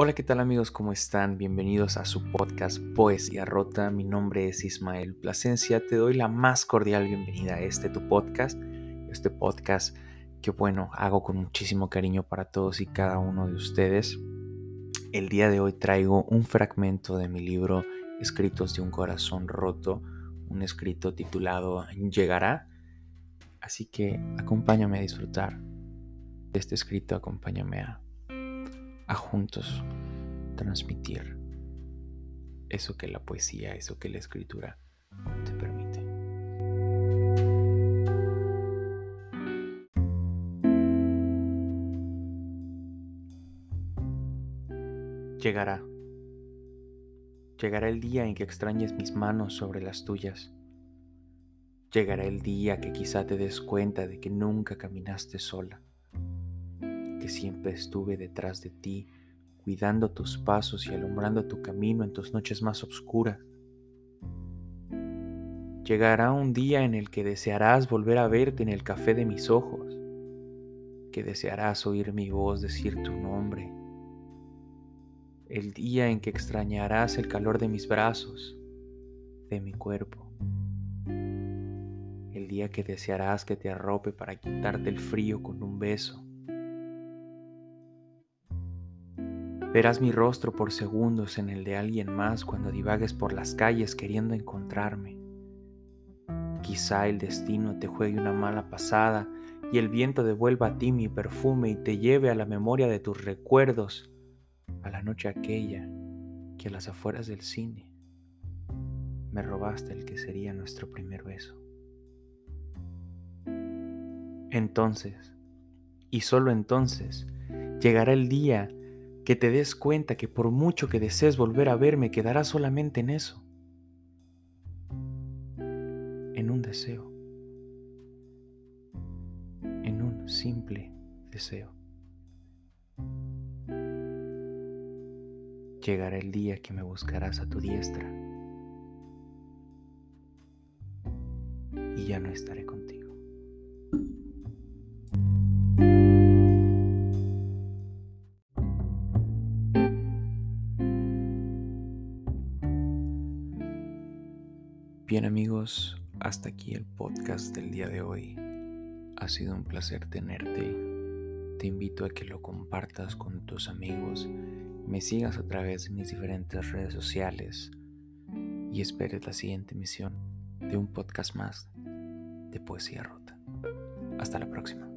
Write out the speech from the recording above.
Hola, ¿qué tal amigos? ¿Cómo están? Bienvenidos a su podcast Poesía Rota. Mi nombre es Ismael Plasencia. Te doy la más cordial bienvenida a este tu podcast. Este podcast que bueno, hago con muchísimo cariño para todos y cada uno de ustedes. El día de hoy traigo un fragmento de mi libro Escritos de un corazón roto, un escrito titulado Llegará. Así que acompáñame a disfrutar de este escrito, acompáñame a a juntos transmitir eso que la poesía, eso que la escritura te permite. Llegará. Llegará el día en que extrañes mis manos sobre las tuyas. Llegará el día que quizá te des cuenta de que nunca caminaste sola siempre estuve detrás de ti, cuidando tus pasos y alumbrando tu camino en tus noches más oscuras. Llegará un día en el que desearás volver a verte en el café de mis ojos, que desearás oír mi voz decir tu nombre, el día en que extrañarás el calor de mis brazos, de mi cuerpo, el día que desearás que te arrope para quitarte el frío con un beso, Verás mi rostro por segundos en el de alguien más cuando divagues por las calles queriendo encontrarme. Quizá el destino te juegue una mala pasada y el viento devuelva a ti mi perfume y te lleve a la memoria de tus recuerdos, a la noche aquella que a las afueras del cine me robaste el que sería nuestro primer beso. Entonces, y solo entonces, llegará el día que te des cuenta que por mucho que desees volver a verme, quedará solamente en eso, en un deseo, en un simple deseo. Llegará el día que me buscarás a tu diestra y ya no estaré contigo. Bien amigos, hasta aquí el podcast del día de hoy. Ha sido un placer tenerte. Te invito a que lo compartas con tus amigos, me sigas a través de mis diferentes redes sociales y esperes la siguiente emisión de un podcast más de Poesía Rota. Hasta la próxima.